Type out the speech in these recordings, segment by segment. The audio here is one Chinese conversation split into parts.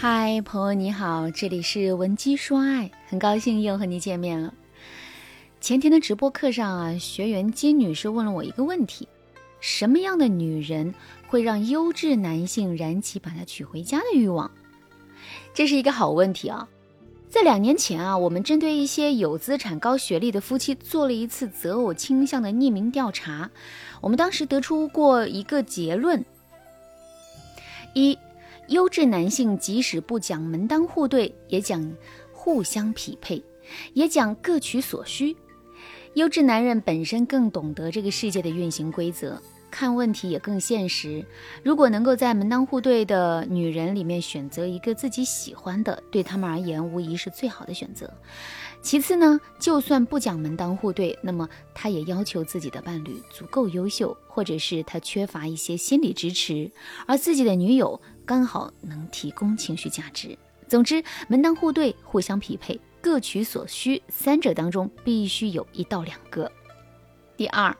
嗨，朋友你好，这里是文姬说爱，很高兴又和你见面了。前天的直播课上啊，学员金女士问了我一个问题：什么样的女人会让优质男性燃起把她娶回家的欲望？这是一个好问题啊。在两年前啊，我们针对一些有资产、高学历的夫妻做了一次择偶倾向的匿名调查，我们当时得出过一个结论：一。优质男性即使不讲门当户对，也讲互相匹配，也讲各取所需。优质男人本身更懂得这个世界的运行规则，看问题也更现实。如果能够在门当户对的女人里面选择一个自己喜欢的，对他们而言无疑是最好的选择。其次呢，就算不讲门当户对，那么他也要求自己的伴侣足够优秀，或者是他缺乏一些心理支持，而自己的女友。刚好能提供情绪价值。总之，门当户对、互相匹配、各取所需，三者当中必须有一到两个。第二，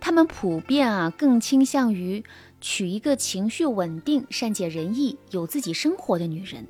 他们普遍啊更倾向于娶一个情绪稳定、善解人意、有自己生活的女人。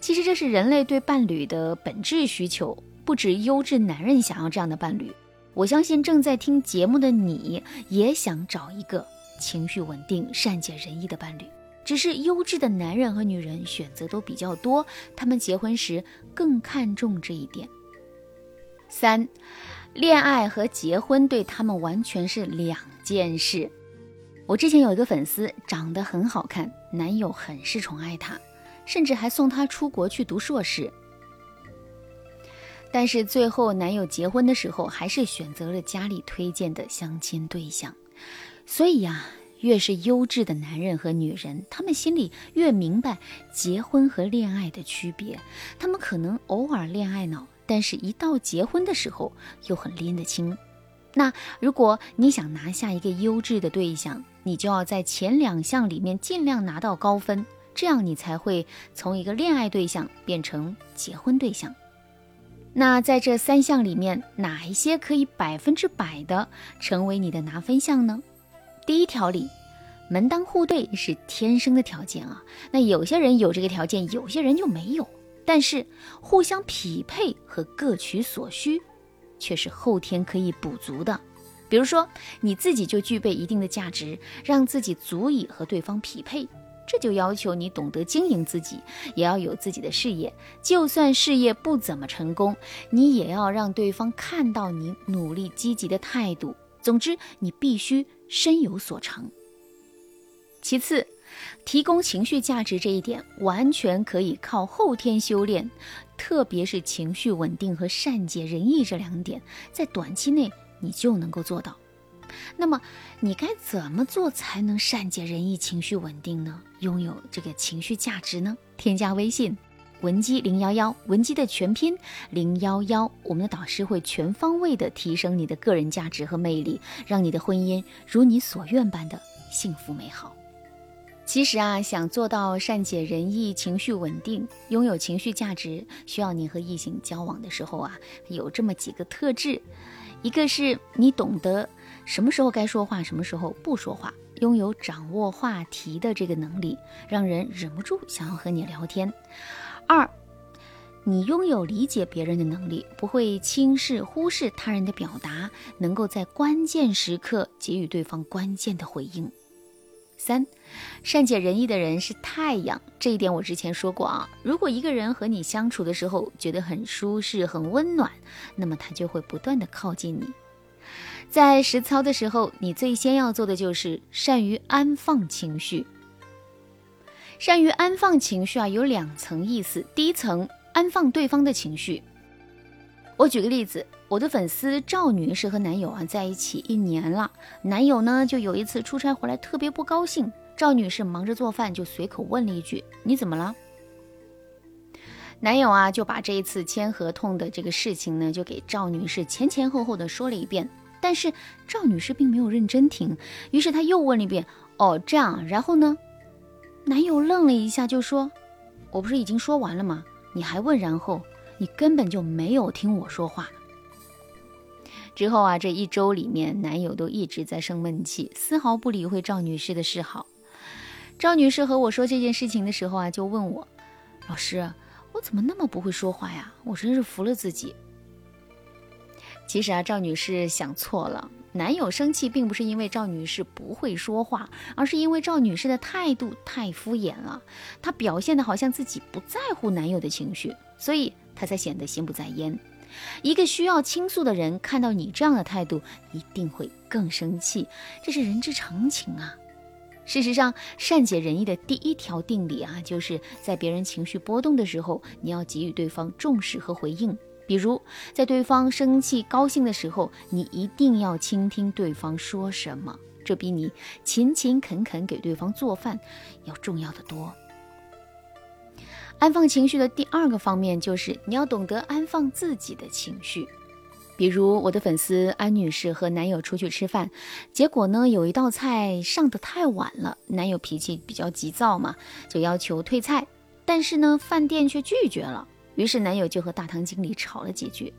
其实这是人类对伴侣的本质需求，不止优质男人想要这样的伴侣。我相信正在听节目的你也想找一个情绪稳定、善解人意的伴侣。只是优质的男人和女人选择都比较多，他们结婚时更看重这一点。三，恋爱和结婚对他们完全是两件事。我之前有一个粉丝长得很好看，男友很是宠爱她，甚至还送她出国去读硕士。但是最后男友结婚的时候，还是选择了家里推荐的相亲对象。所以呀。越是优质的男人和女人，他们心里越明白结婚和恋爱的区别。他们可能偶尔恋爱脑，但是一到结婚的时候又很拎得清。那如果你想拿下一个优质的对象，你就要在前两项里面尽量拿到高分，这样你才会从一个恋爱对象变成结婚对象。那在这三项里面，哪一些可以百分之百的成为你的拿分项呢？第一条里，门当户对是天生的条件啊。那有些人有这个条件，有些人就没有。但是互相匹配和各取所需，却是后天可以补足的。比如说，你自己就具备一定的价值，让自己足以和对方匹配，这就要求你懂得经营自己，也要有自己的事业。就算事业不怎么成功，你也要让对方看到你努力积极的态度。总之，你必须身有所长。其次，提供情绪价值这一点完全可以靠后天修炼，特别是情绪稳定和善解人意这两点，在短期内你就能够做到。那么，你该怎么做才能善解人意、情绪稳定呢？拥有这个情绪价值呢？添加微信。文姬零幺幺，文姬的全拼零幺幺，我们的导师会全方位的提升你的个人价值和魅力，让你的婚姻如你所愿般的幸福美好。其实啊，想做到善解人意、情绪稳定、拥有情绪价值，需要你和异性交往的时候啊，有这么几个特质：一个是你懂得什么时候该说话，什么时候不说话，拥有掌握话题的这个能力，让人忍不住想要和你聊天。二，你拥有理解别人的能力，不会轻视、忽视他人的表达，能够在关键时刻给予对方关键的回应。三，善解人意的人是太阳，这一点我之前说过啊。如果一个人和你相处的时候觉得很舒适、很温暖，那么他就会不断的靠近你。在实操的时候，你最先要做的就是善于安放情绪。善于安放情绪啊，有两层意思。第一层，安放对方的情绪。我举个例子，我的粉丝赵女士和男友啊在一起一年了，男友呢就有一次出差回来特别不高兴，赵女士忙着做饭，就随口问了一句：“你怎么了？”男友啊就把这一次签合同的这个事情呢，就给赵女士前前后后的说了一遍，但是赵女士并没有认真听，于是她又问了一遍：“哦，这样，然后呢？”男友愣了一下，就说：“我不是已经说完了吗？你还问然后？你根本就没有听我说话。”之后啊，这一周里面，男友都一直在生闷气，丝毫不理会赵女士的示好。赵女士和我说这件事情的时候啊，就问我：“老师，我怎么那么不会说话呀？我真是服了自己。”其实啊，赵女士想错了。男友生气并不是因为赵女士不会说话，而是因为赵女士的态度太敷衍了。她表现的好像自己不在乎男友的情绪，所以他才显得心不在焉。一个需要倾诉的人看到你这样的态度，一定会更生气，这是人之常情啊。事实上，善解人意的第一条定理啊，就是在别人情绪波动的时候，你要给予对方重视和回应。比如，在对方生气、高兴的时候，你一定要倾听对方说什么，这比你勤勤恳恳给对方做饭要重要的多。安放情绪的第二个方面就是你要懂得安放自己的情绪。比如，我的粉丝安女士和男友出去吃饭，结果呢，有一道菜上的太晚了，男友脾气比较急躁嘛，就要求退菜，但是呢，饭店却拒绝了。于是男友就和大堂经理吵了几句，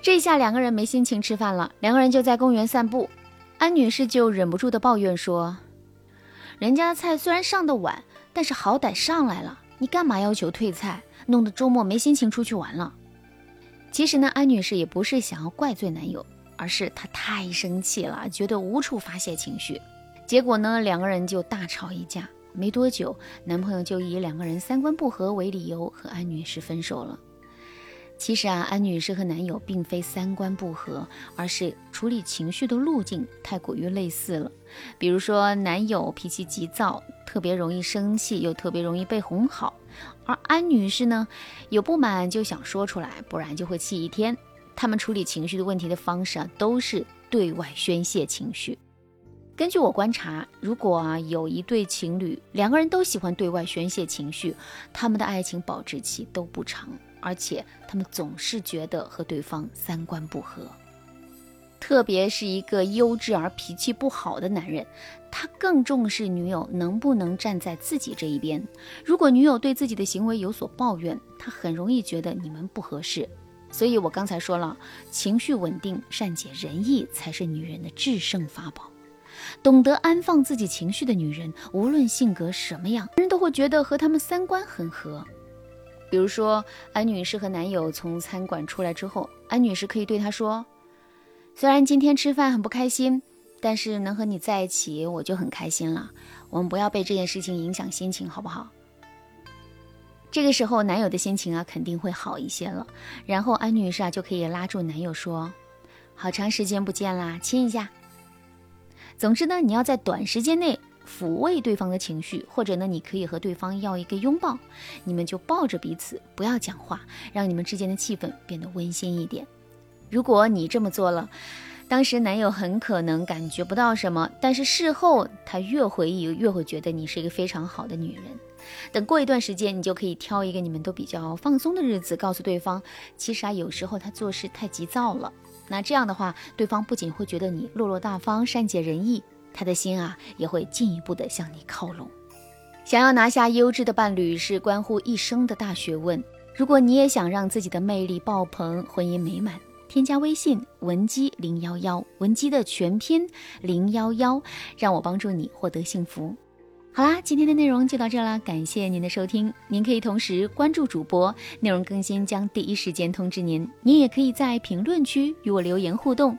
这下两个人没心情吃饭了。两个人就在公园散步，安女士就忍不住的抱怨说：“人家的菜虽然上的晚，但是好歹上来了，你干嘛要求退菜，弄得周末没心情出去玩了？”其实呢，安女士也不是想要怪罪男友，而是她太生气了，觉得无处发泄情绪，结果呢，两个人就大吵一架。没多久，男朋友就以两个人三观不合为理由和安女士分手了。其实啊，安女士和男友并非三观不合，而是处理情绪的路径太过于类似了。比如说，男友脾气急躁，特别容易生气，又特别容易被哄好；而安女士呢，有不满就想说出来，不然就会气一天。他们处理情绪的问题的方式啊，都是对外宣泄情绪。根据我观察，如果啊有一对情侣，两个人都喜欢对外宣泄情绪，他们的爱情保质期都不长，而且他们总是觉得和对方三观不合。特别是一个优质而脾气不好的男人，他更重视女友能不能站在自己这一边。如果女友对自己的行为有所抱怨，他很容易觉得你们不合适。所以我刚才说了，情绪稳定、善解人意才是女人的制胜法宝。懂得安放自己情绪的女人，无论性格什么样，人都会觉得和他们三观很合。比如说，安女士和男友从餐馆出来之后，安女士可以对他说：“虽然今天吃饭很不开心，但是能和你在一起，我就很开心了。我们不要被这件事情影响心情，好不好？”这个时候，男友的心情啊肯定会好一些了。然后，安女士啊就可以拉住男友说：“好长时间不见啦，亲一下。”总之呢，你要在短时间内抚慰对方的情绪，或者呢，你可以和对方要一个拥抱，你们就抱着彼此，不要讲话，让你们之间的气氛变得温馨一点。如果你这么做了，当时男友很可能感觉不到什么，但是事后他越回忆越会觉得你是一个非常好的女人。等过一段时间，你就可以挑一个你们都比较放松的日子，告诉对方，其实啊，有时候他做事太急躁了。那这样的话，对方不仅会觉得你落落大方、善解人意，他的心啊也会进一步的向你靠拢。想要拿下优质的伴侣是关乎一生的大学问。如果你也想让自己的魅力爆棚、婚姻美满，添加微信文姬零幺幺，文姬的全拼零幺幺，让我帮助你获得幸福。好啦，今天的内容就到这啦，感谢您的收听。您可以同时关注主播，内容更新将第一时间通知您。您也可以在评论区与我留言互动，